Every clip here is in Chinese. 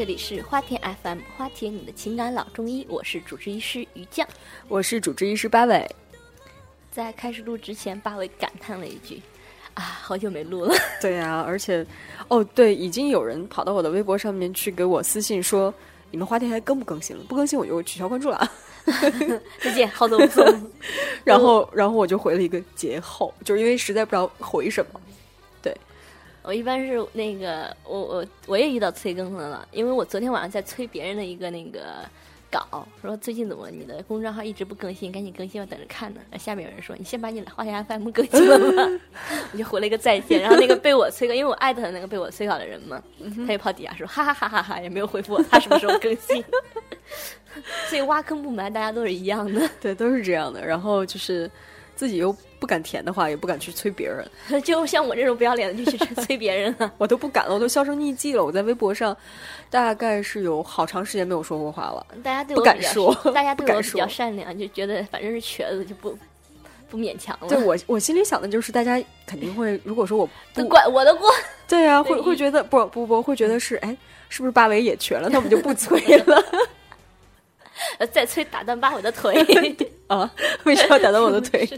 这里是花田 FM，花田你的情感老中医，我是主治医师于酱。我是主治医师八尾。在开始录之前，八尾感叹了一句：“啊，好久没录了。对呀、而且，哦，对，已经有人跑到我的微博上面去给我私信说，你们花田还更不更新了？不更新我就取消关注了啊。再见，好的不送。然后，然后我就回了一个节后，就是因为实在不知道回什么。我一般是那个，我我我也遇到催更的了，因为我昨天晚上在催别人的一个那个稿，说最近怎么你的公众号一直不更新，赶紧更新，我等着看呢。下面有人说你先把你的花田 FM 更新了吧，我就回了一个再见。然后那个被我催更，因为我艾特了那个被我催稿的人嘛，他就跑底下说哈哈哈哈哈，也没有回复我他什么时候更新。所以挖坑不埋，大家都是一样的。对，都是这样的。然后就是自己又不敢填的话，也不敢去催别人，就像我这种不要脸的，就去催别人了。我都不敢了，我都销声匿迹了。我在微博上大概是有好长时间没有说过话了。大家对不我不敢说大家对我比较善良，就觉得反正是瘸子就不不勉强了。对我，我心里想的就是，大家肯定会，如果说我不都怪我的过。对呀、对会会觉得不不不，会觉得是哎，是不是八维也瘸了？那我们就不催了呃再催打断八我的腿。啊？为什么要打断我的腿？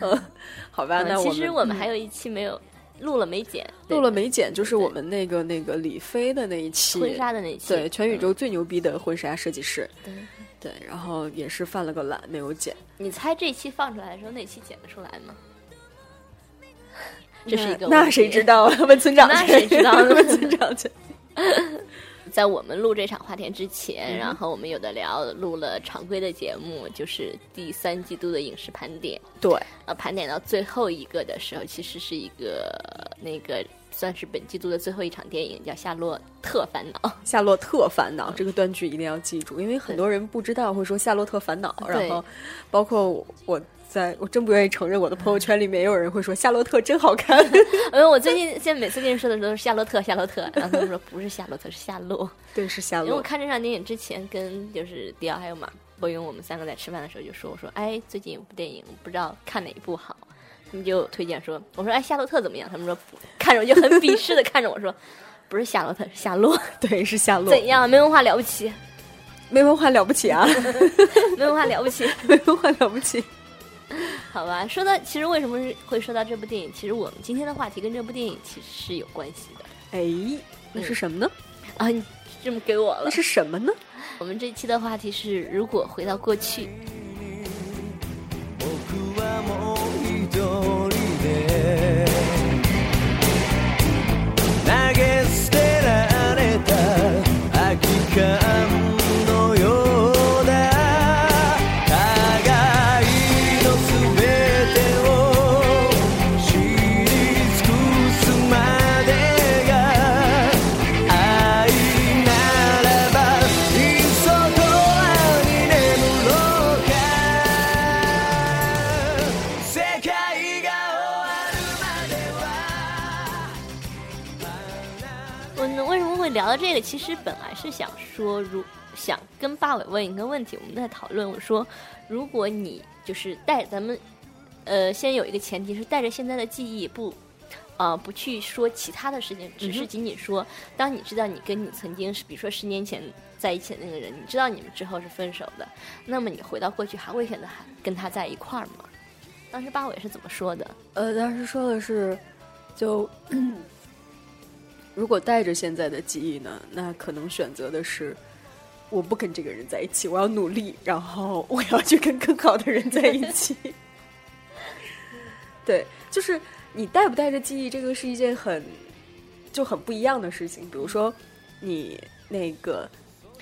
嗯，好吧，那我们其实我们还有一期没有录了没剪，录了没剪，就是我们那个那个李飞的那一期婚纱的那一期。对，全宇宙最牛逼的婚纱设计师，对对，然后也是犯了个懒，没有剪。你猜这期放出来的时候，那期剪得出来吗？这是一个那那谁知道啊？问村长去，那谁知道问村长去。在我们录这场花田之前，嗯然后我们有的聊录了常规的节目，就是第三季度的影视盘点。对，呃，盘点到最后一个的时候，其实是一个那个算是本季度的最后一场电影，叫《夏洛特烦恼》。《夏洛特烦恼》这个断句一定要记住，因为很多人不知道会说《夏洛特烦恼》，然后包括我在我真不愿意承认，我的朋友圈里面也有人会说《夏洛特》真好看。因 为我最近现在每次跟人说的时候都是夏洛特，夏洛特，然后他们说不是夏洛特，是夏洛。对，是夏洛因为我。看这场电影之前，跟就是迪奥还有马伯庸，我们三个在吃饭的时候就说，我说哎，最近有部电影，不知道看哪一部好。他们就推荐说，我说哎，夏洛特怎么样？他们说，看着我就很鄙视的看着我说，不是夏洛特，是夏洛，对，是夏洛。怎样？没文化了不起，没文化了不起啊，没文化了不起。没文化了不起。好吧，说到其实为什么会说到这部电影，其实我们今天的话题跟这部电影其实是有关系的哎，那是什么呢？啊。你这么给我了那，是什么呢？我们这期的话题是如果回到过去。yo. 其实本来是想说，如想跟八尾问一个问题，我们在讨论。我说，如果你就是带咱们，呃，先有一个前提是带着现在的记忆，不，啊、不去说其他的事情，只是仅仅说，当你知道你跟你曾经是，比如说十年前在一起的那个人，你知道你们之后是分手的，那么你回到过去还会选择还跟他在一块儿吗？当时八尾是怎么说的？呃，当时说的是，就如果带着现在的记忆呢，那可能选择的是。我不跟这个人在一起，我要努力，然后我要去跟更好的人在一起。对，就是你带不带着记忆，这个是一件很就很不一样的事情。比如说，你那个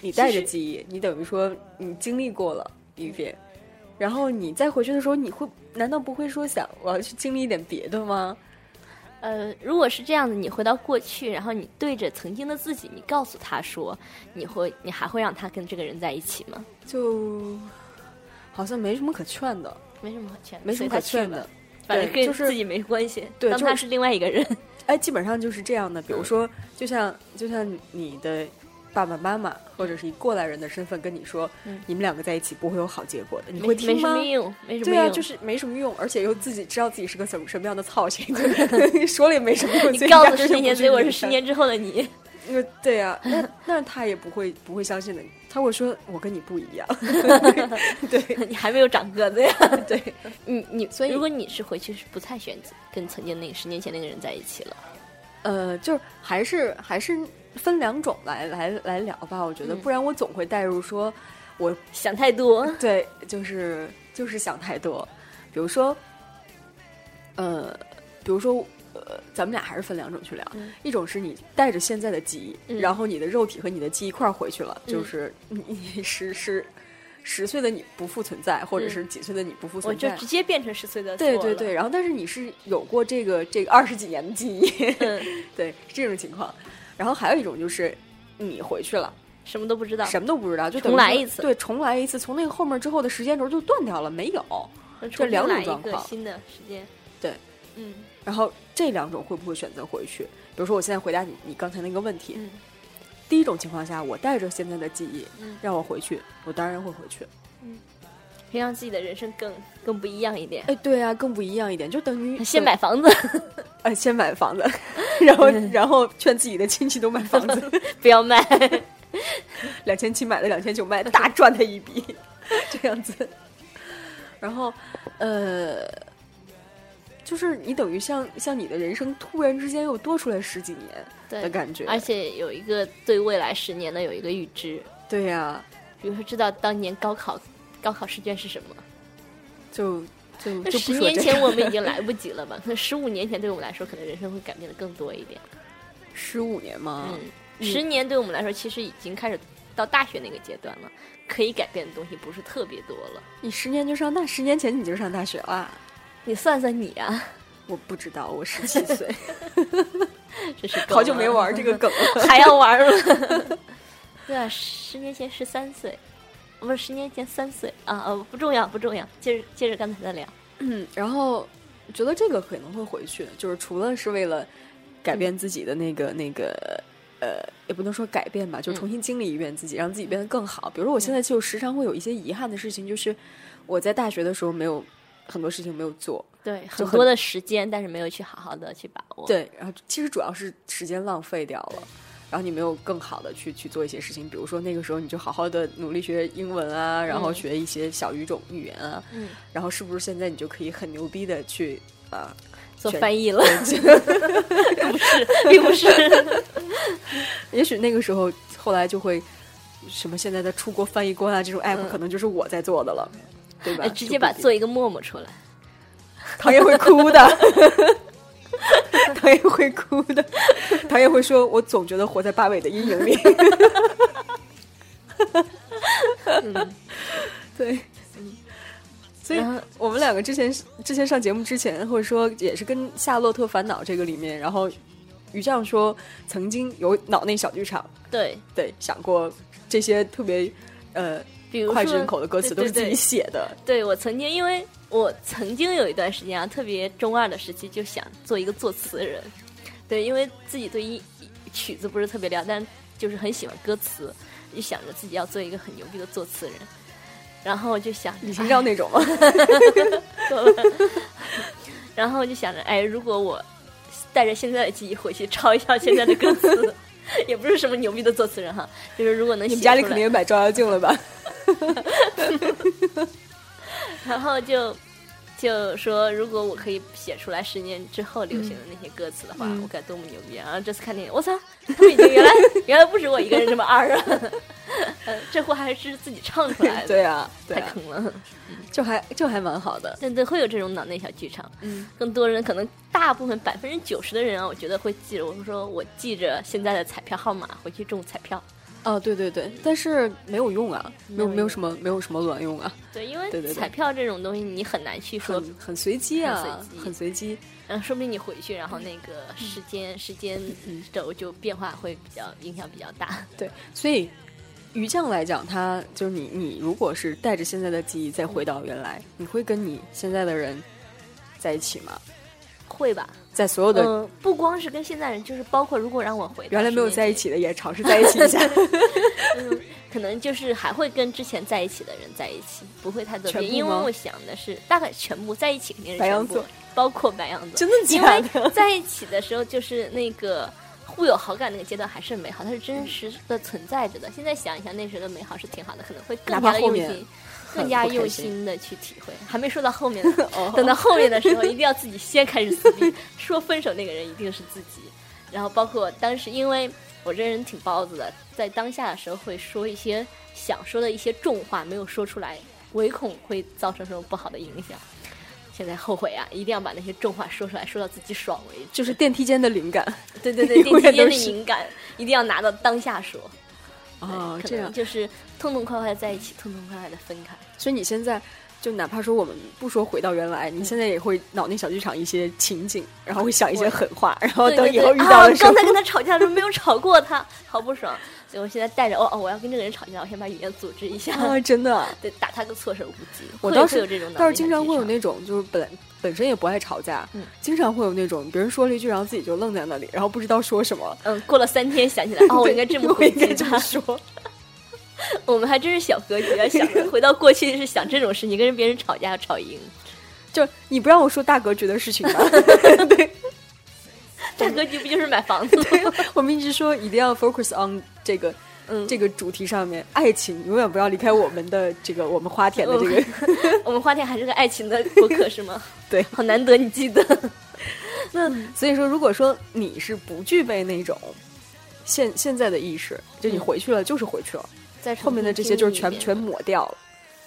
你带着记忆，你等于说你经历过了一遍，然后你再回去的时候，你会难道不会说想我要去经历一点别的吗？呃，如果是这样的，你回到过去，然后你对着曾经的自己，你告诉他说，你会，你还会让他跟这个人在一起吗？就好像没什么可劝的，没什么可劝，没什么可劝的。反正跟就是自己没关系。对当他是另外一个人。哎，基本上就是这样的。比如说，就像就像你的爸爸妈妈或者是以过来人的身份跟你说，嗯你们两个在一起不会有好结果的，你没没什会听吗？么用，没什么用。对啊，就是没什么用，而且又自己知道自己是个什么什么样的操性，就是 说了也没什么用。你告诉十年结果是十年之后的你。呃，对呀、那那他也不会不会相信的，他会说我跟你不一样，对你还没有长个子呀。对，你你，所以如果你是回去是不太选择跟曾经那个十年前那个人在一起了，呃，就是还是还是分两种来来来聊吧，我觉得，嗯。不然我总会带入说，我想太多。对，就是就是想太多，比如说，呃，比如说。呃，咱们俩还是分两种去聊，嗯。一种是你带着现在的记忆，嗯。然后你的肉体和你的记忆一块儿回去了，嗯。就是你你 十十十岁的你不复存在，或者嗯。是几岁的你不复存在，就直接变成十岁的对对对，，然后但是你是有过这个这个二十几年的记忆，嗯，对是这种情况。然后还有一种就是你回去了，什么都不知道，什么都不知道，就等来一次对，重来一次，从那个后面之后的时间轴就断掉了，没有。这这两种状况新的时间，对，嗯然后这两种会不会选择回去？比如说我现在回答你你刚才那个问题，嗯第一种情况下，我带着现在的记忆嗯，让我回去，我当然会回去。可以让自己的人生更更不一样一点。哎，对啊，更不一样一点，就等于先买房子，呃先买房子，然后 然后劝自己的亲戚都买房子。不要卖。两千七买的两千九卖，大赚他一笔，这样子。然后，呃，就是你等于像像你的人生突然之间又多出来十几年的，感觉，而且有一个对未来十年的有一个预知，对呀、比如说知道当年高考高考试卷是什么。就就十年前我们已经 来不及了吧？那十五年前对我们来说，可能人生会改变的更多一点。十五年吗，嗯，十年对我们来说，其实已经开始到大学那个阶段了，可以改变的东西不是特别多了。你十年就上大，十年前你就上大学了。你算算你啊，我不知道，我十七岁，这是 够好久没玩这个梗了。还要玩吗？对啊，十年前十三岁，不是十年前三岁啊呃，不重要不重要，接着接着刚才的聊。嗯，然后觉得这个可能会回去，就是除了是为了改变自己的那个、那个呃，也不能说改变吧，就嗯重新经历一遍自己，让自己变得更好。比如说，我现在就时常会有一些遗憾的事情，就是我在大学的时候没有很多事情没有做，对，很很多的时间，但是没有去好好的去把握。，对，然后其实主要是时间浪费掉了。然后你没有更好的去去做一些事情，比如说那个时候你就好好的努力学英文啊，然后嗯学一些小语种语言啊，嗯，然后是不是现在你就可以很牛逼的去啊、做翻译了，不是，并不是。也许那个时候后来就会什么现在的出国翻译官啊这种 app 嗯可能就是我在做的了，对吧？哎直接把做一个陌陌出来。唐嫣会哭的，唐嫣会哭的，唐嫣会说：“我总觉得活在八尾的阴影里。对，所以我们两个之前之前上节目之前，或者说也是跟《夏洛特烦恼》这个里面，然后于酱说曾经有脑内小剧场，对，对，想过这些特别呃比如说脍炙人口的歌词对对都是自己写的，对我曾经，因为我曾经有一段时间啊，特别中二的时期，就想做一个作词人。对，因为自己对一曲子不是特别了解，但就是很喜欢歌词，就想着自己要做一个很牛逼的作词人。然后就想着，李清照那种吗？然后就想着，哎，如果我带着现在的记忆回去抄一下现在的歌词，也不是什么牛逼的作词人哈，就是如果能写你们家里肯定也买照妖镜了吧？然后就就说，如果我可以写出来十年之后流行的那些歌词的话，嗯我该多么牛逼啊！然后这次看电影，我操，他们已经原来 原来不止我一个人这么二啊！呃，这货还是自己唱出来的，对啊，对啊，太坑了。就还就还蛮好的。对对，会有这种脑内小剧场。嗯，更多人可能大部分百分之九十的人啊，我觉得会记着。我说我记着现在的彩票号码回去中彩票。哦，对对对，但是没有用啊，没有没有什么没有什么卵用啊，对，因为对对对彩票这种东西你很难去说很很随机啊，很随机很随机。嗯，说不定你回去，然后那个时间时间轴就变化会比较影响比较大。对，所以于酱来讲，他就是你，你如果是带着现在的记忆再回到原来，你会跟你现在的人在一起吗？会吧？在所有的嗯，不光是跟现在人，就是包括如果让我回原来没有10年前在一起的，也尝试在一起一下，嗯，可能就是还会跟之前在一起的人在一起，不会太多因为我想的是大概全部在一起肯定是全部白羊座，包括白羊座，真的因假为的？在一起的时候就是那个。互有好感那个阶段还是美好，它是真实的存在着的。现在想一想，那时候的美好是挺好的，可能会更加的用心，更加用心心的去体会。还没说到后面呢，哦等到后面的时候，一定要自己先开始撕逼，说分手那个人一定是自己。然后包括当时，因为我这人挺包子的，在当下的时候会说一些想说的一些重话没有说出来，唯恐会造成什么不好的影响。现在后悔啊，一定要把那些重话说出来，说到自己爽为止。就是电梯间的灵感对对对，电梯间的远都是敏感一定要拿到当下说。哦，可这样。能就是痛痛快快的在一起，痛痛快快的分开。所以你现在就哪怕说我们不说回到原来，嗯你现在也会脑内小剧场一些情景，然后会想一些狠话，然后等以后遇对到的时候啊，刚，才跟他吵架的时候没有吵过他，好不爽。所以我现在带着哦哦，我要跟这个人吵架，我先把语言组织一下，啊，真的啊，对，打他个措手不及。我倒是有这种脑倒是经常会有那种就是本本身也不爱吵架，嗯经常会有那种别人说了一句，然后自己就愣在那里，然后不知道说什么。嗯，过了三天想起来，哦，我应该这么我回击他说。我们还真是小格局啊，想着回到过去是想这种事情，跟别人吵架要吵赢。就你不让我说大格局的事情吗？对，大格局不就是买房子吗？我们一直说一定要 focus on 这个嗯，这个主题上面，爱情永远不要离开我们的这个我们花田的这个。我们花田还是个爱情的博客是吗？对好难得你记得。那所以说，如果说你是不具备那种现现在的意识，就你嗯回去了就是回去了，再后面的这些就是全全抹掉了。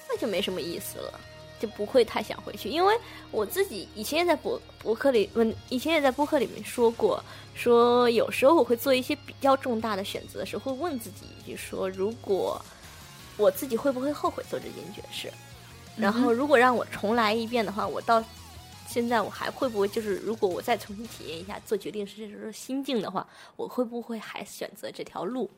那就没什么意思了，就不会太想回去。因为我自己以前也在博博客里问，以前也在博客里面说过，说有时候我会做一些比较重大的选择的时候，会问自己一句说，如果我自己会不会后悔做这件决事？然后如果让我重来一遍的话，我到现在我还会不会就是，如果我再重新体验一下做决定是这时候心境的话，我会不会还选择这条路？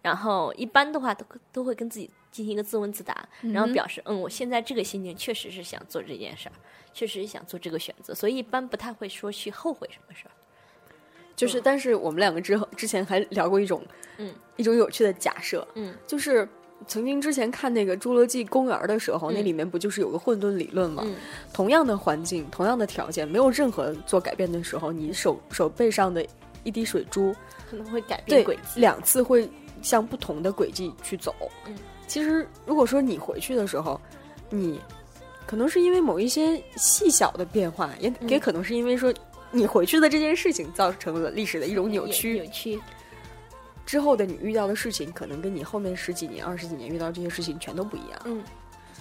然后一般的话都都会跟自己进行一个自问自答，然后表示嗯，我现在这个心情确实是想做这件事儿，确实是想做这个选择，所以一般不太会说去后悔什么事儿。就是，但是我们两个之后之前还聊过一种，嗯，一种有趣的假设，嗯，就是曾经之前看那个《侏罗纪公园》的时候，那嗯里面不就是有个混沌理论吗？嗯同样的环境，同样的条件，没有任何做改变的时候，你手手背上的一滴水珠，可能会改变轨迹。两次会向不同的轨迹去走。嗯，其实如果说你回去的时候，你可能是因为某一些细小的变化，也、嗯也可能是因为说你回去的这件事情造成了历史的一种扭曲。扭曲，之后的你遇到的事情，可能跟你后面十几年、二十几年遇到这些事情全都不一样，嗯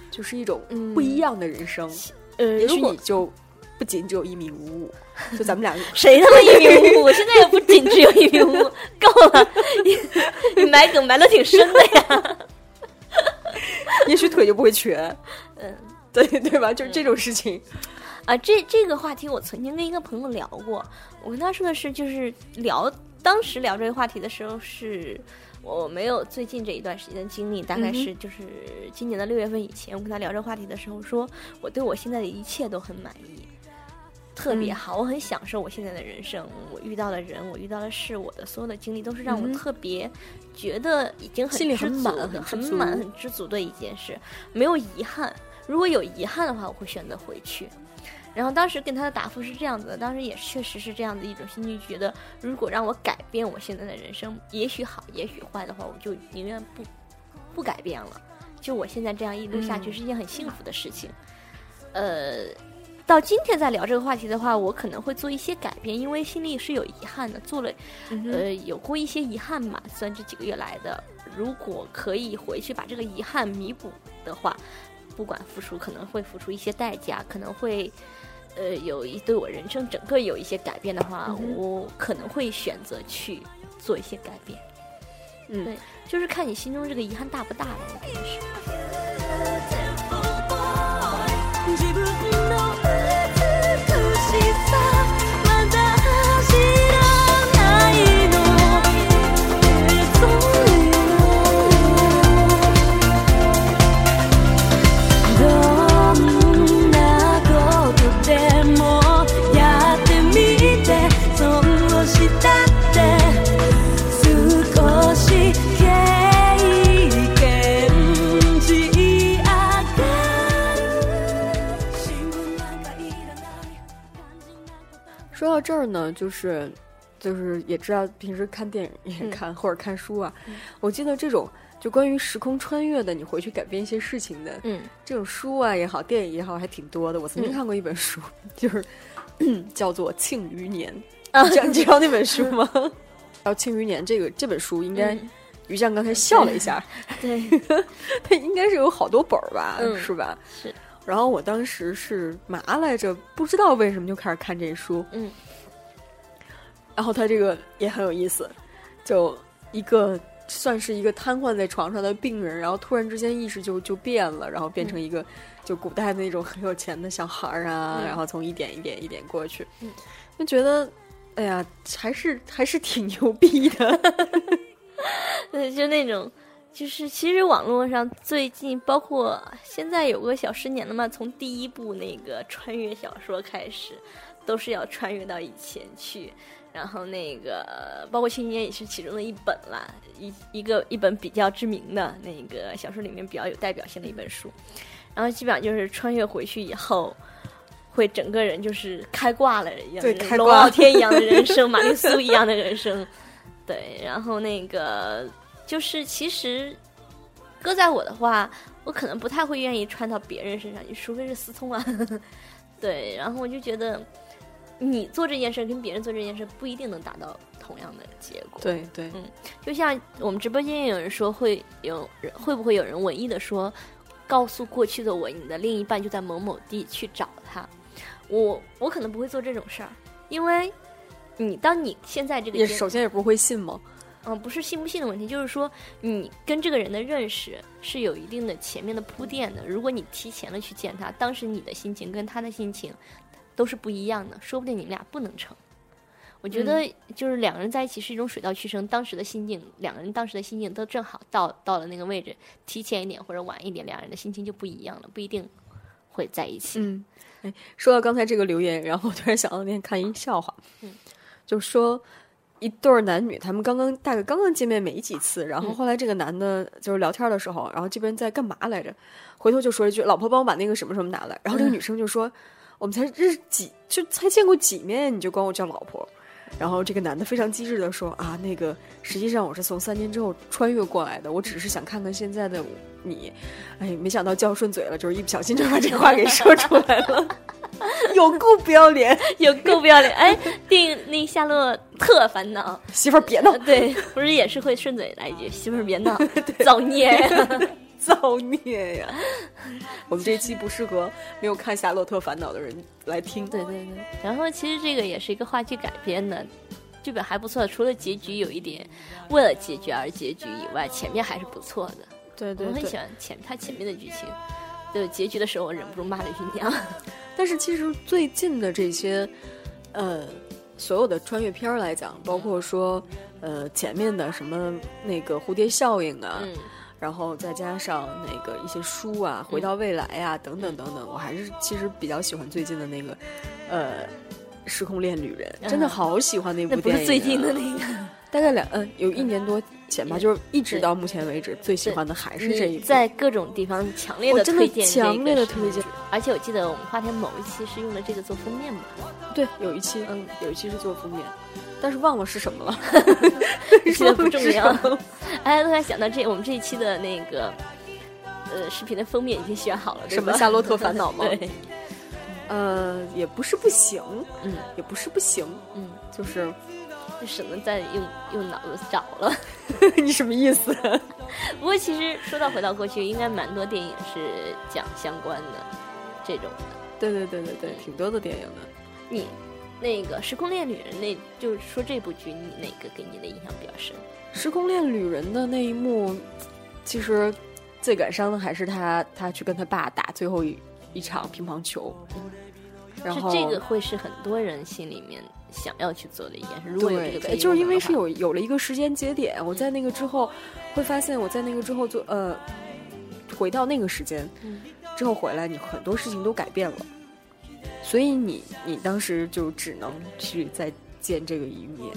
就是一种嗯不一样的人生。呃，也许你就不仅只有一米五五，就咱们俩 谁他妈一米五五？我现在也不仅只有一米五五，够了，你你埋梗埋的挺深的呀。也许腿就不会瘸，嗯。对对吧？就是这种事情。啊，这这个话题我曾经跟一个朋友聊过，我跟他说的是，就是聊当时聊这个话题的时候是。我没有最近这一段时间的经历，大概是就是今年的六月份以前，我跟他聊这个话题的时候说，我对我现在的一切都很满意，特别嗯好，我很享受我现在的人生，我遇到的人，我遇到的事，我的所有的经历都是让我特别觉得已经很很满很满、很知足的一件事，没有遗憾。如果有遗憾的话，我会选择回去。然后当时跟他的答复是这样子的，当时也确实是这样的一种心情，觉得如果让我改变我现在的人生，也许好，也许坏的话，我就宁愿不不改变了。就我现在这样一路下去嗯是一件很幸福的事情。呃，到今天再聊这个话题的话，我可能会做一些改变，因为心里是有遗憾的，做了呃有过一些遗憾嘛，虽然这几个月来的，如果可以回去把这个遗憾弥补的话，不管付出可能会付出一些代价，可能会呃有一对我人生整个有一些改变的话，嗯我可能会选择去做一些改变。嗯对，就是看你心中这个遗憾大不大了，我觉得是。这儿呢，就是就是也知道平时看电影也嗯看、或者看书啊，我记得这种就关于时空穿越的，你回去改变一些事情的，嗯这种书啊也好，电影也好，还挺多的。我曾经嗯看过一本书，就是 叫做《庆余年 》，啊你知道你知道那本书吗？然后《庆余年》这个这本书，应该、嗯于酱刚才笑了一下，对，它应该是有好多本儿吧，嗯是吧？是。然后我当时是嘛来着，不知道为什么就开始看这书，嗯然后他这个也很有意思，就一个算是一个瘫痪在床上的病人，然后突然之间意识就就变了，然后变成一个、就古代的那种很有钱的小孩儿啊，嗯。然后从一点一点一点过去，嗯。就觉得哎呀，还是还是挺牛逼的，对，就那种，就是其实网络上最近，包括现在有个小十年了嘛，从第一部那个穿越小说开始，都是要穿越到以前去。然后那个，包括《庆余年》也是其中的一本啦，一一个一本比较知名的那个小说里面比较有代表性的一本书。然后基本上就是穿越回去以后，会整个人就是开挂了一样，对开挂龙傲天一样的人生，玛丽苏一样的人生。对，然后那个就是其实搁在我的话，我可能不太会愿意穿到别人身上，除非是思聪啊。对，然后我就觉得你做这件事跟别人做这件事不一定能达到同样的结果。对对，嗯就像我们直播间也有人说，会有人会不会有人文艺的说，告诉过去的我，你的另一半就在某某地去找他。我我可能不会做这种事儿，因为你当你现在这个也阶首先也不会信吗，嗯，不是信不信的问题，就是说你跟这个人的认识是有一定的前面的铺垫的。如果你提前了去见他，当时你的心情跟他的心情都是不一样的，说不定你们俩不能成。我觉得就是两个人在一起是一种水到渠成，当时的心境，两个人当时的心境都正好到到了那个位置，提前一点或者晚一点，两人的心情就不一样了，不一定会在一起。嗯，哎，说到刚才这个留言，然后我突然想到那天看一笑话，嗯，就说一对儿男女，他们刚刚大概刚刚见面没几次，然后嗯后来这个男的就是聊天的时候，然后这边在干嘛来着？回头就说一句：“老婆，帮我把那个什么什么拿来。”然后这个女生就说：“我们才认识几，就才见过几面，你就管我叫老婆。”然后这个男的非常机智的说：“啊，那个实际上我是从三年之后穿越过来的，我只是想看看现在的你。”哎，没想到叫顺嘴了，就是一不小心就把这话给说出来了，有够不要脸！有够不要脸！哎，电影那《夏洛特烦恼媳妇儿别闹，》对，不是也是会顺嘴来一句“媳妇儿别闹，造孽呀 ”。造孽呀！我们这一期不适合没有看《夏洛特烦恼》的人来听。对对对，然后其实这个也是一个话剧改编的，剧本还不错，除了结局有一点为了结局而结局以外，前面还是不错的。对对对我很喜。欢前他前面的剧情，就结局的时候我忍不住骂了一句娘。但是其实最近的这些，呃，所有的穿越片儿来讲，包括说，呃，前面的什么那个蝴蝶效应啊，嗯，然后再加上那个一些书啊，回到未来啊，等等等等，我还是其实比较喜欢最近的那个，呃。时空恋旅人真的嗯好喜欢那部那不电影、啊，是最近的那个，大概两嗯有一年多前吧，对就是一直到目前为止最喜欢的还是这一部。在各种地方强烈的的推荐这强烈的推荐，而且我记得我们花田某一期是用了这个做封面嘛？对，有一期嗯有一期是做封面，但是忘了是什么了。记得不重要。哎，突然想到这我们这一期的那个呃视频的封面已经选好了，什么夏洛特烦恼吗 对，呃，也不是不行，嗯也不是不行，嗯，就是就省得再用用脑子找了。你什么意思？不过其实说到回到过去，应该蛮多电影是讲相关的这种的。对对对对对，挺多的电影的。你那个《时空恋旅人》，那就是说这部剧，你哪个给你的印象比较深？《时空恋旅人》的那一幕，其实最感伤的还是他他去跟他爸打最后一一场乒乓球，然后是这个会是很多人心里面想要去做的一件事。如果有这个对，就是因为是有有了一个时间节点，我在那个之后会发现，我在那个之后做呃，回到那个时间嗯之后回来，你很多事情都改变了，所以你你当时就只能去再见这个一面，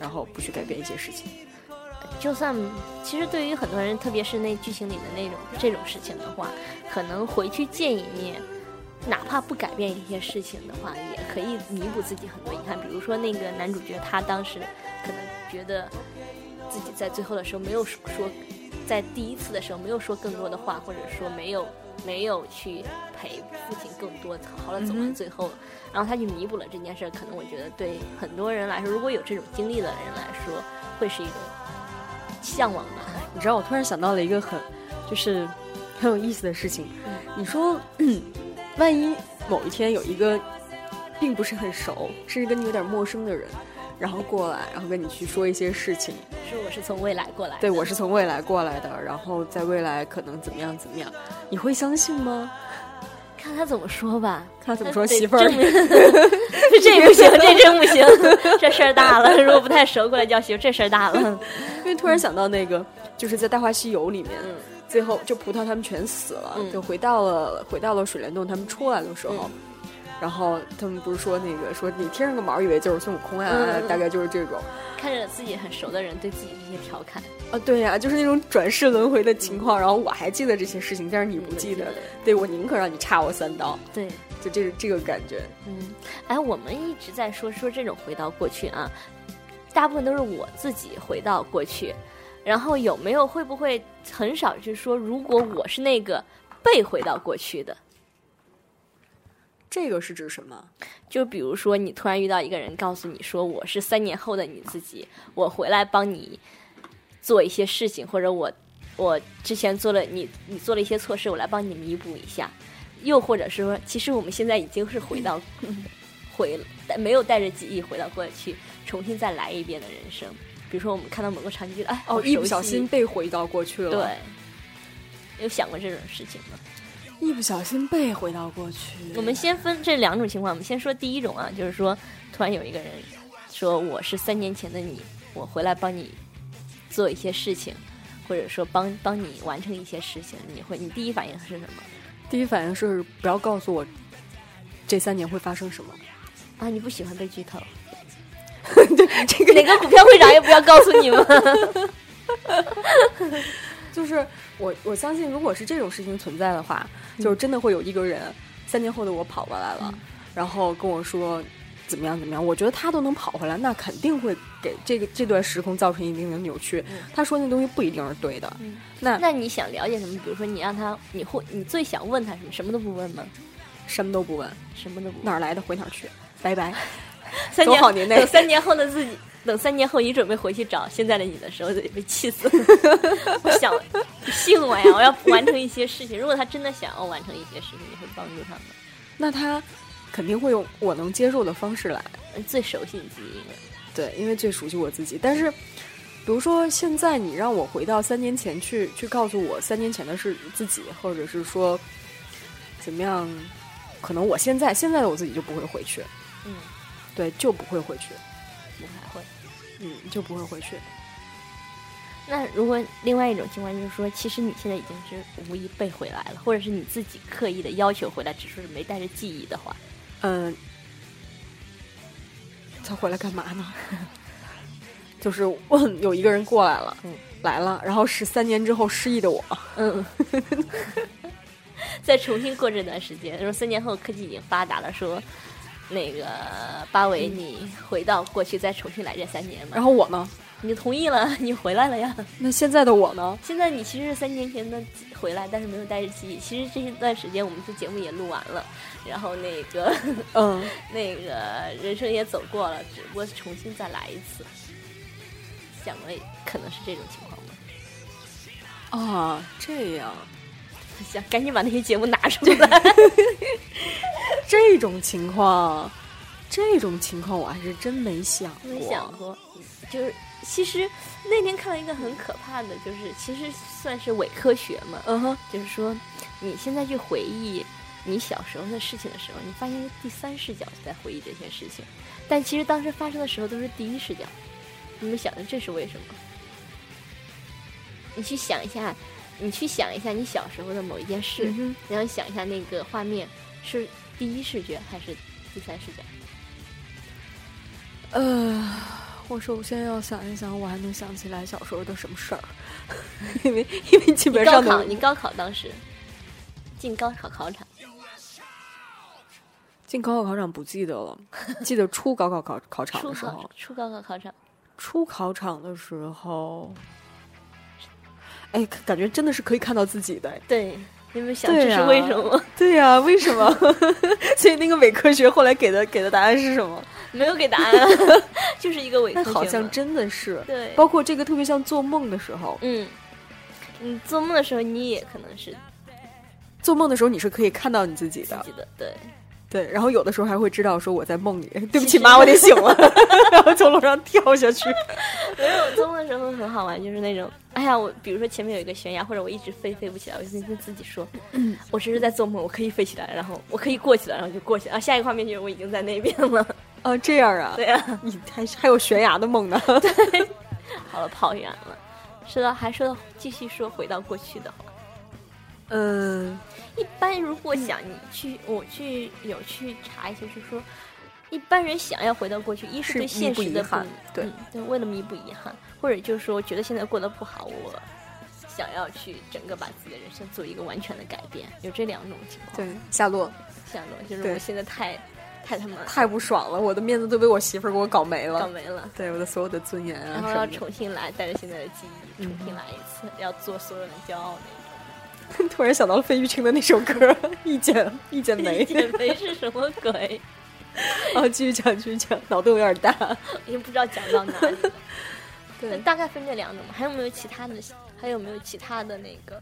然后不去改变一些事情。就算其实对于很多人，特别是那剧情里的那种这种事情的话，可能回去见一面，哪怕不改变一些事情的话，也可以弥补自己很多遗憾。比如说那个男主角，他当时可能觉得自己在最后的时候没有说，在第一次的时候没有说更多的话，或者说没有没有去陪父亲更多，好了走完最后，然后他去弥补了这件事。可能我觉得对很多人来说，如果有这种经历的人来说，会是一种向往吧。你知道，我突然想到了一个很，就是很有意思的事情。你说，万一某一天有一个并不是很熟，甚至跟你有点陌生的人，然后过来，然后跟你去说一些事情，说我是从未来过来的，对我是从未来过来的，然后在未来可能怎么样怎么样，你会相信吗？看他怎么说吧。看他怎么说媳妇儿 这不行，这真不行，这事儿大了。如果不太熟过来叫媳妇，这事儿大了。因为突然想到那个，就是在《大话西游》里面，嗯最后就葡萄他们全死了，嗯就回到了回到了水帘洞，他们出来的时候。然后他们不是说那个说你贴上个毛，以为就是孙悟空呀、大概就是这种。看着自己很熟的人对自己这些调侃，啊，对呀、就是那种转世轮回的情况。然后我还记得这些事情，但是你不记得，对我宁可让你插我三刀，对，就这这个感觉。嗯，哎，我们一直在说说这种回到过去啊，大部分都是我自己回到过去，然后有没有会不会很少就是说，如果我是那个被回到过去的，这个是指什么？就比如说，你突然遇到一个人，告诉你说我是三年后的你自己，我回来帮你做一些事情，或者我我之前做了你你做了一些错事，我来帮你弥补一下。又或者是说，其实我们现在已经是回到 回但没有带着记忆回到过去，重新再来一遍的人生。比如说，我们看到某个场景，哎，哦，一不小心被回到过去了。对，有想过这种事情吗？一不小心被回到过去。我们先分这两种情况，我们先说第一种啊，就是说突然有一个人说我是三年前的你，我回来帮你做一些事情，或者说帮帮你完成一些事情，你会你第一反应是什么？第一反应是不要告诉我这三年会发生什么。啊，你不喜欢被剧透？对，这个哪个股票会涨也不要告诉你们。就是我我相信，如果是这种事情存在的话，就是真的会有一个人三年后的我跑过来了，然后跟我说怎么样怎么样。我觉得他都能跑回来，那肯定会给这个这段时空造成一定的扭曲。他说那东西不一定是对的。那那你想了解什么？比如说你让他，你会你最想问他什么？什么都不问吗？什么都不问，什么都不问。哪儿来的回哪儿去，拜拜。三年等 三年后的自己，等三年后你准备回去找现在的你的时候，得被气死了。我想你信我呀，我要完成一些事情。如果他真的想要完成一些事情，你会帮助他吗？那他肯定会用我能接受的方式来。最熟悉你自己应该。对，因为最熟悉我自己。但是，比如说现在你让我回到三年前去，去告诉我三年前的是自己，或者是说怎么样，可能我现在现在的我自己就不会回去。嗯，对，就不会回去。嗯，就不会回去。那如果另外一种情况就是说，其实你现在已经是无意被回来了，或者是你自己刻意的要求回来，只是没带着记忆的话，嗯，他回来干嘛呢？就是问有一个人过来了，嗯来了，然后是三年之后失忆的我。嗯，再重新过这段时间，说三年后科技已经发达了，说那个八维你回到过去再重新来这三年嘛，然后我呢？你同意了，你回来了呀。那现在的我呢？现在你其实是三年前的回来，但是没有带着记忆。其实这一段时间我们这节目也录完了，然后那个嗯，那个人生也走过了，只不过重新再来一次。想了，可能是这种情况吧。啊，这样。想赶紧把那些节目拿出来。这种情况，这种情况我还是真没想过。没想过，就是其实那天看到一个很可怕的，就是其实算是伪科学嘛，嗯哼，就是说你现在去回忆你小时候的事情的时候，你发现是第三视角在回忆这些事情，但其实当时发生的时候都是第一视角。你们想的这是为什么？你去想一下，你去想一下你小时候的某一件事，然后想一下那个画面是第一视觉还是第三视角？呃，我首先要想一想，我还能想起来小时候的什么事儿，因为因为基你高考，本上你高考当时进高考考场，进高考考场不记得了，记得出高考考考场的时候。考，初高考考场，出考场的时候，哎，感觉真的是可以看到自己的。对，你们想这是为什么？对呀、为什么？所以那个伪科学后来给的给的答案是什么？没有给答案啊，就是一个伪科学。但好像真的是，对，包括这个特别像做梦的时候，嗯，你做梦的时候你也可能是做梦的时候你是可以看到你自己的，自己的，对，对，然后有的时候还会知道说我在梦里，对不起妈，我得醒了，然后从楼上跳下去。没有做梦的时候很好玩，就是那种，哎呀，我比如说前面有一个悬崖，或者我一直飞飞不起来，我就跟自己说，嗯我这是在做梦，我可以飞起来，然后我可以过去了，然后就过去了。啊，下一个画面就是我已经在那边了。啊，这样啊，对啊，你还还有悬崖的梦呢。对好了，跑远了。说到还说到继续说回到过去的话，嗯，一般如果想你去，我去有去查一些，是说一般人想要回到过去，一是对现实的遗憾对嗯对，为了弥补遗憾，或者就是说觉得现在过得不好，我想要去整个把自己的人生做一个完全的改变，有这两种情况。对，夏洛夏洛就是我现在太太他妈太不爽了，我的面子都被我媳妇儿给我搞没了，搞没了。对我的所有的尊严啊然后要。重新来，带着现在的记忆重新来一次，要做所有人骄傲 突然想到了费玉清的那首歌《一剪一剪梅 一剪梅是什么鬼？啊，继续讲，继续讲，脑洞有点大。已经不知道讲到哪里了。对大概分这两种吧。还有没有其他的？还有没有其他的那个？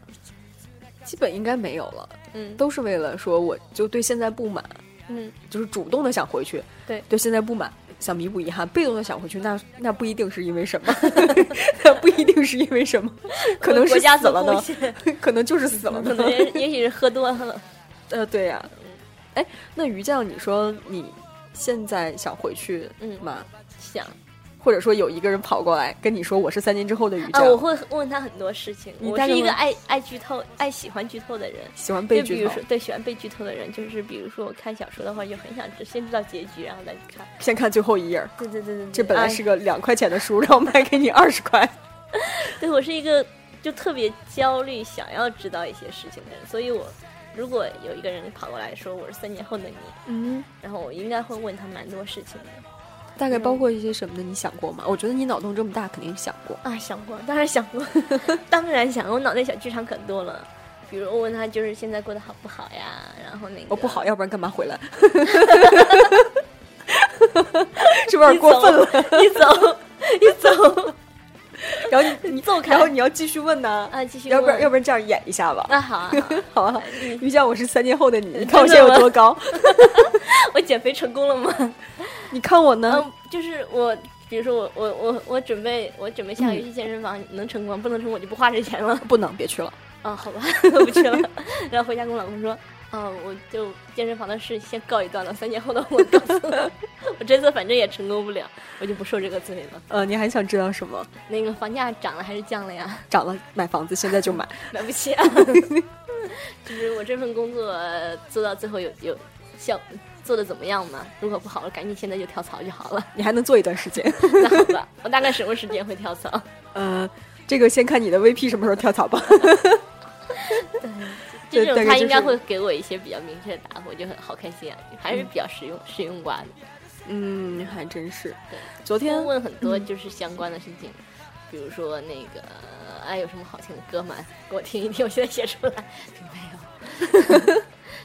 基本应该没有了，嗯，都是为了说我就对现在不满，嗯，就是主动的想回去，对对现在不满，想弥补遗憾；被动的想回去，那那不一定是因为什么，那不一定是因为什么，可能是家死了呢，可能就是死了呢。可能也也许是喝多了。呃，对呀、哎，那于酱，你说你现在想回去嗯吗？想或者说有一个人跑过来跟你说我是三年之后的于啊，我会问他很多事情。我是一个爱爱剧透、爱喜欢剧透的人。喜欢被剧透就比如说，，对喜欢被剧透的人，就是比如说我看小说的话，就很想知先知道结局，然后再去看。先看最后一页。对对对对对，这本来啊是个两块钱的书，然后卖 给你二十块。对我是一个就特别焦虑，想要知道一些事情的人，所以我如果有一个人跑过来说我是三年后的你，嗯，然后我应该会问他蛮多事情的。大概包括一些什么的，你想过吗？我觉得你脑洞这么大，肯定想过。啊，想过，当然想过，当然想过，我脑袋小剧场可多了。比如我问他就是现在过得好不好呀，然后那个我不好，要不然干嘛回来？是不是有点过分了？一走 一走然后你你走开然后你要继续问呢？啊，继续要不然要不然这样演一下吧？那好啊好啊，好啊，于酱，我是三年后的你，你看我现在有多高？我减肥成功了吗？你看我呢？嗯，就是我，比如说我我我我准备我准备下个月去健身房，能成功不能成功我就不花这钱了。不能，别去了。啊，好吧，我 不去了。然后回家跟我老公说，啊，我就健身房的事先告一段了，三年后的我告诉了，我这次反正也成功不了，我就不受这个罪了。呃，你还想知道什么？那个房价涨了还是降了呀？涨了，买房子现在就买。买不起啊。就是我这份工作呃做到最后有有效。做的怎么样嘛？如果不好了，赶紧现在就跳槽就好了。你还能做一段时间。那好吧，我大概什么时间会跳槽？呃，这个先看你的 VP 什么时候跳槽吧。对这种他应该会给我一些比较明确的答复，我就很好开心啊，还是比较实用、实用挂的。嗯，还真是对。昨天问很多就是相关的事情，比如说那个哎有什么好听的歌吗？给我听一听，我现在写出来。没有，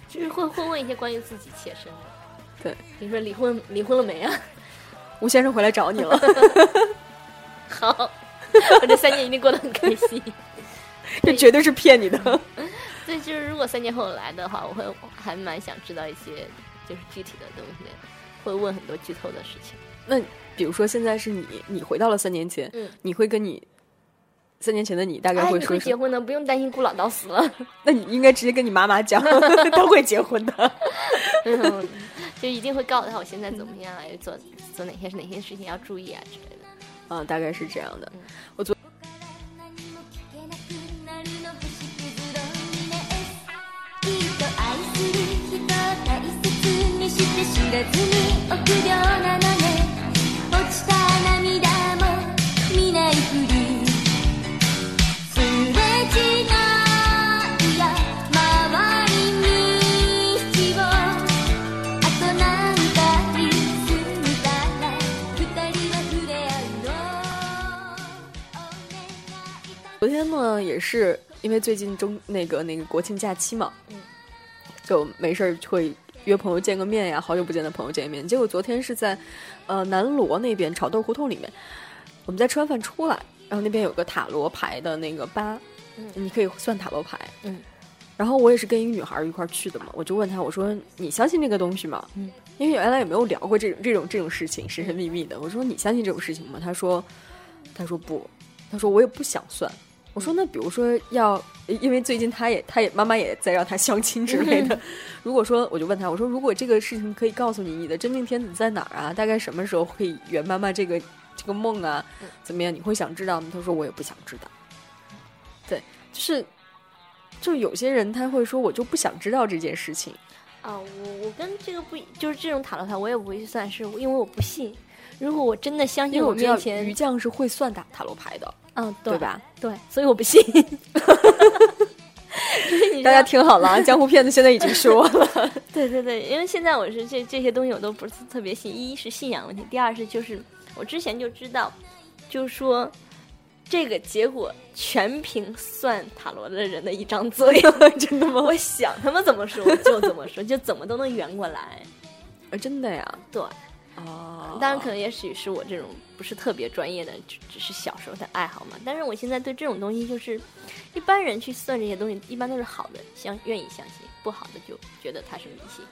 就是会会问一些关于自己切身的。对，你说离婚 离婚了没啊？吴先生回来找你了，好，我这三年一定过得很开心。这绝对是骗你的。对，就是如果三年后来的话，我会还蛮想知道一些就是具体的东西，会问很多剧透的事情。那比如说现在是你，你回到了三年前，嗯你会跟你三年前的你大概哎，会说什么？会结婚的，不用担心孤老到死了。那你应该直接跟你妈妈讲，都会结婚的。嗯，就一定会告诉他我现在怎么样做做哪些哪些事情要注意啊之类的。嗯，大概是这样的。何も聞是因为最近中那个那个国庆假期嘛，嗯，就没事儿会约朋友见个面呀，好久不见的朋友见一面。结果昨天是在呃南锣那边炒豆胡同里面，我们在吃完饭出来，然后那边有个塔罗牌的那个吧，嗯你可以算塔罗牌，嗯。然后我也是跟一个女孩一块儿去的嘛，我就问她，我说你相信这个东西吗？嗯，因为原来也没有聊过这种这种这种事情，神神秘秘的。我说你相信这种事情吗？她说，她说不，她说我也不想算。我说那比如说要，因为最近他也他也妈妈也在让他相亲之类的。如果说我就问他，我说如果这个事情可以告诉你你的真命天子在哪儿啊，大概什么时候可以圆妈妈这个这个梦啊，怎么样？你会想知道吗？他说我也不想知道。对，就是。就有些人他会说，我就不想知道这件事情。啊，我我跟这个不一就是这种塔罗牌，我也不会去算，是因为我不信。如果我真的相信因为我知道面前于，酱是会算塔塔罗牌的，嗯，对吧？对，所以我不信。大家听好了啊，江湖骗子现在已经说了，对对对，因为现在我是这这些东西我都不是特别信，一是信仰问题，第二是就是我之前就知道，就是说这个结果全凭算塔罗的人的一张嘴，真的吗？我想他们怎么说就怎么说，就怎么都能圆过来。呃真的呀？对，哦当然可能也许是我这种不是特别专业的，只只是小时候的爱好嘛。但是我现在对这种东西就是，一般人去算这些东西，一般都是好的，相愿意相信；不好的就觉得它是迷信。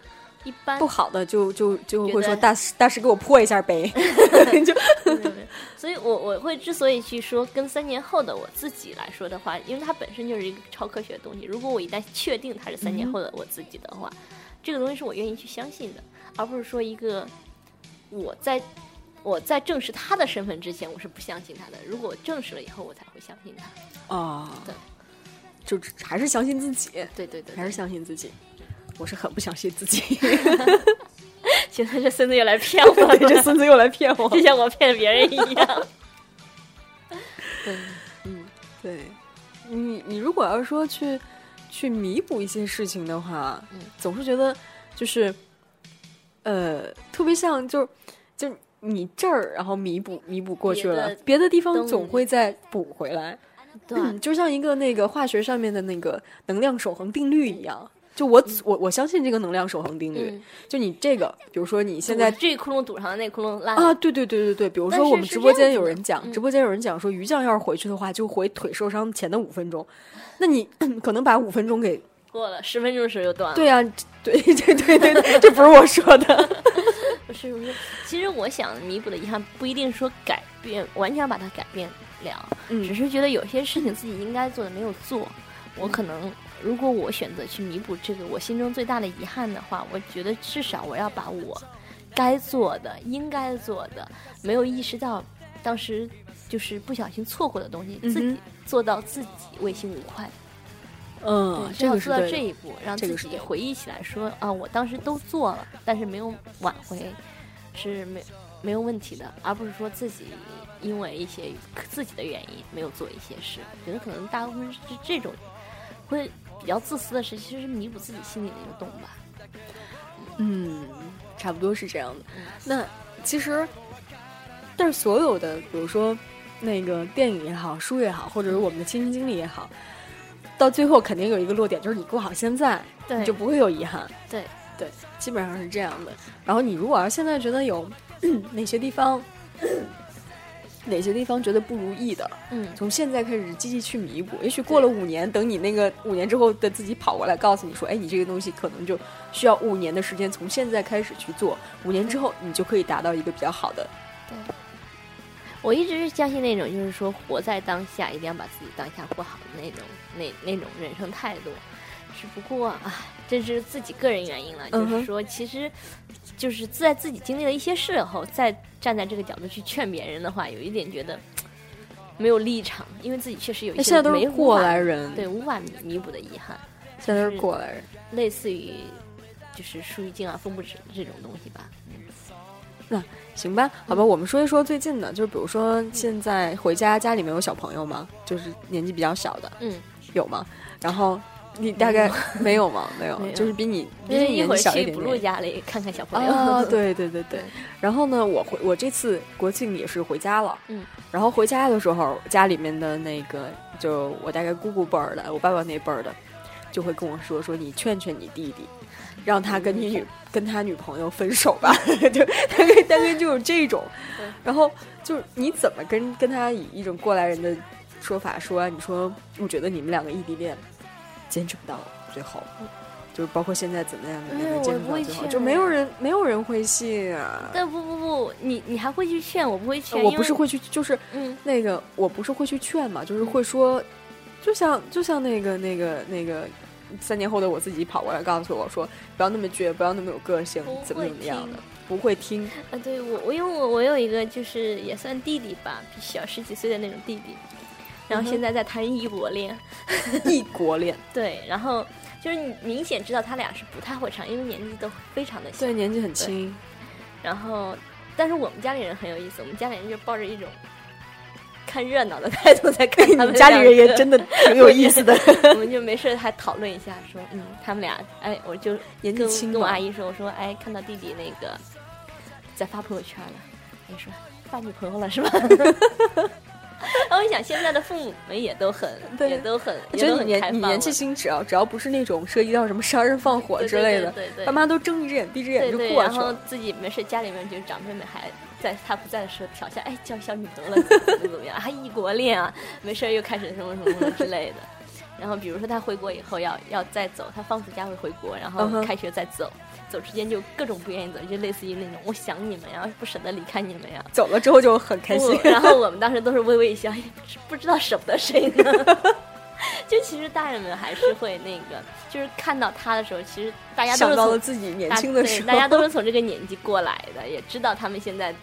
一般不好的就就就会说大师大师给我破一下呗 就 所以我我会之所以去说跟三年后的我自己来说的话，因为它本身就是一个超科学的东西。如果我一旦确定它是三年后的我自己的话，这个东西是我愿意去相信的，而不是说一个我在我在证实他的身份之前，我是不相信他的。如果我证实了以后，我才会相信他。啊对，就还是相信自己，对对对，还是相信自己。我是很不相信自己，现在这孙子又来骗我了，对，这孙子又来骗我。就像我骗别人一样。对，对，你你如果要是说去去弥补一些事情的话，嗯总是觉得就是呃，特别像就是就你这儿然后弥补弥补过去了别的，别的地方总会再补回来。对嗯，就像一个那个化学上面的那个能量守恒定律一样。就我我我相信这个能量守恒定律。嗯。就你这个，比如说你现在这窟窿堵上了，那窟窿烂啊，对对对对对，比如说我们直播间有人讲，嗯。直播间有人讲说于酱要是回去的话，就回腿受伤前的五分钟，那你 可能把五分钟给过了十分钟的时候就断了。对呀、对对对对对，这不是我说的，不是不是，其实我想弥补的遗憾不一定说改变，完全把它改变了，只嗯是觉得有些事情自己应该做的没有做。我可能如果我选择去弥补这个我心中最大的遗憾的话，我觉得至少我要把我该做的、应该做的、没有意识到当时就是不小心错过的东西，自己做到自己问心无愧。嗯，对，这个做到这一步，让自己回忆起来说啊，我当时都做了，但是没有挽回，是没没有问题的，而不是说自己因为一些自己的原因没有做一些事。我觉得可能大部分是这种会比较自私的事，其实是弥补自己心里的一个洞吧。嗯，差不多是这样的。那其实，但是所有的，比如说那个电影也好，书也好，或者是我们的亲身经历也好，到最后肯定有一个落点，就是你过好现在，你就不会有遗憾。对对，基本上是这样的。然后你如果要现在觉得有 哪些地方，哪些地方觉得不如意的，嗯，从现在开始积极去弥补。也许过了五年，等你那个五年之后的自己跑过来告诉你说：“哎，你这个东西可能就需要五年的时间，从现在开始去做。五年之后，你就可以达到一个比较好的。我一直是相信那种，就是说活在当下，一定要把自己当下过好的那种那那种人生态度。只不过啊，这是自己个人原因了，就是说，其实就是在自己经历了一些事后，再站在这个角度去劝别人的话，有一点觉得没有立场，因为自己确实有一些现在都是没过来人，对无法弥弥补的遗憾，现在都是是过来人。类似于就是树欲静而风不止这种东西吧。行吧，好吧，我们说一说最近的，就是比如说现在回家，家里面有小朋友吗？就是年纪比较小的，嗯，有吗？然后你大概没有吗？没有就是比你比你年纪小一点点。补录家里看看小朋友。啊，对对对对。然后呢，我回我这次国庆也是回家了，嗯，然后回家的时候，家里面的那个就我大概姑姑辈儿的，我爸爸那辈儿的，就会跟我说说你劝劝你弟弟，让他跟你女跟他女朋友分手吧，就大概 大概就是这种。然后就是你怎么跟跟他以一种过来人的说法说，你说我觉得你们两个异地恋坚持不到最后。就是包括现在怎么样怎么样哎我坚持不不会到最后，劝就没有人没有人会信啊。但不不不，你你还会去劝我，不会劝，我不是会去，就是嗯那个我不是会去劝嘛，就是会说，就像就像那个那个那个三年后的我自己跑过来告诉我说，不要那么倔，不要那么有个性，怎么怎么样的，不会听。啊，对我我因为我我有一个就是也算弟弟吧，比小十几岁的那种弟弟，然嗯后现在在谈异国恋，异国恋，对，然后就是你明显知道他俩是不太会唱，因为年纪都非常的小，对，年纪很轻，然后但是我们家里人很有意思，我们家里人就抱着一种看热闹的态度在看他们家里人也真的挺有意思的。我们就没事还讨论一下，说嗯，他们俩，哎，我就跟 年纪轻嘛跟我阿姨说，我说哎，看到弟弟那个在发朋友圈了，你说发女朋友了是吧？然 后我一想，现在的父母们也都很，对也都很，觉得你年你年纪轻，只要只要不是那种涉及到什么杀人放火之类的，对对对对爸妈都睁一只眼闭一只眼就过去了。然后自己没事，家里面就长辈们还在他不在的时候挑下，哎，交小女朋友了，怎么怎么样，还异国恋啊，没事又开始什么什么之类的。然后比如说他回国以后要要再走，他放暑假会回国，然后开学再走，走之间就各种不愿意走，就类似于那种我想你们呀，不舍得离开你们呀。走了之后就很开心。然后我们当时都是微微一笑，哎不知道舍不得谁呢。就其实大人们还是会那个，就是看到他的时候，其实大家都想到了是从自己年轻的时候，对大家都是从这个年纪过来的，也知道他们现在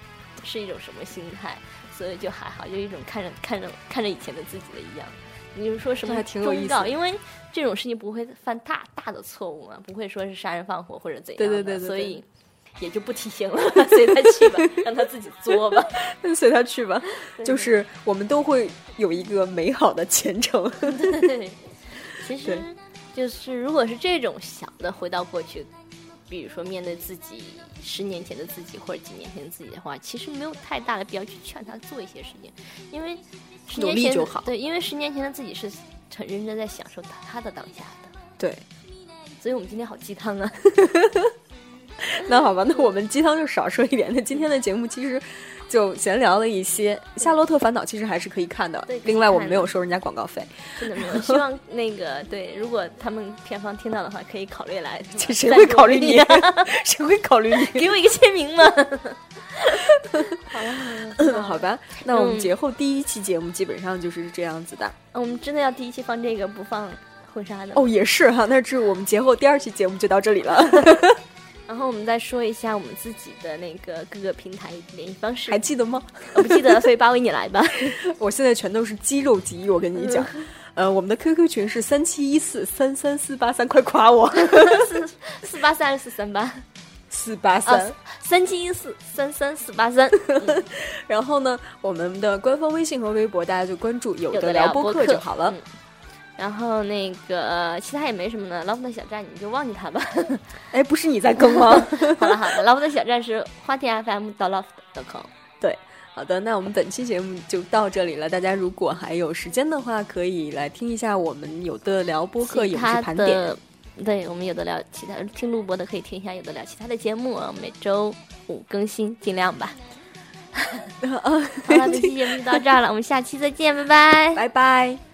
是一种什么心态，所以就还好，就一种看着看着看着以前的自己的一样。你就说什么还挺有意忠告，思因为这种事情不会犯大大的错误嘛，不会说是杀人放火或者怎样的，对对对对对所以也就不提醒了，随他去吧，让他自己作吧。那随他去吧。就是我们都会有一个美好的前程。对，其 实就是如果是这种小的回到过去，比如说面对自己十年前的自己或者几年前的自己的话，其实没有太大的必要去劝他做一些事情，因为十努年前的力就好对，因为十年前的自己是很认真在享受他的当下的，对，所以我们今天好鸡汤啊。那好吧，那我们鸡汤就少说一点。那今天的节目其实就闲聊了一些，《夏洛特烦恼》其实还是可以看的对。另外，我们没有收人家广告费，真的没有，希望那个对，如果他们片方听到的话，可以考虑来。这谁会考虑你你？谁会考虑你？给我一个签名嘛。好吧，那我们嗯节后第一期节目基本上就是这样子的。我们真的要第一期放这个，不放婚纱的。哦，也是哈，那这我们节后第二期节目就到这里了。然后我们再说一下我们自己的那个各个平台联系方式还。记得吗？我不记得，所以 八尾你来吧。我现在全都是肌肉记忆，我跟你讲。呃，我们的 QQ 群是三七一四三三四八三，快夸我！四 四八三四三八四八啊三。，三七一四三三四八三。然后呢，我们的官方微信和微博，大家就关注“有有的的聊播聊播客就好了。嗯然后那个其他也没什么呢，Love 的小站你就忘记它吧。哎，不是你在更吗？好了好了，Love 的小站是花田 FM 到 Love 的 com。对，好的，那我们本期节目就到这里了。大家如果还有时间的话，可以来听一下我们有的聊播客影视盘点。对我们有的聊其他听录播的可以听一下，有的聊其他的节目啊，每周五更新，尽量吧。好了，本期节目就到这儿了，我们下期再见，拜拜。拜拜。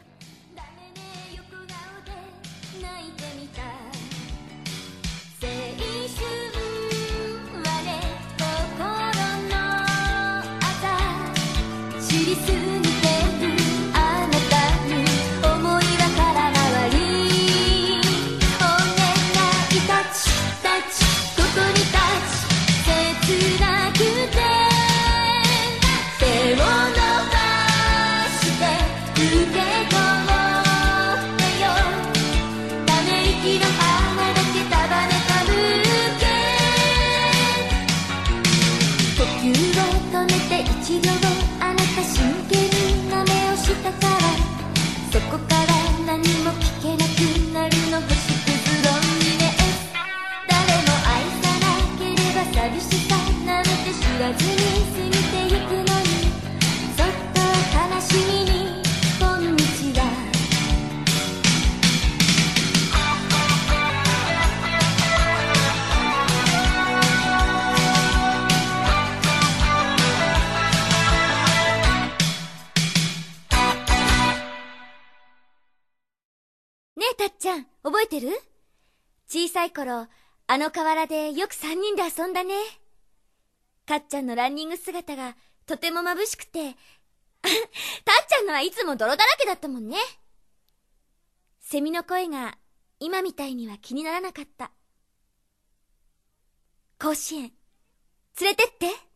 い頃、あの河原でよく三人で遊んだね。かっちゃんのランニング姿がとても眩しくて、たっちゃんのはいつも泥だらけだったもんね。セミの声が今みたいには気にならなかった。甲子園、連れてって。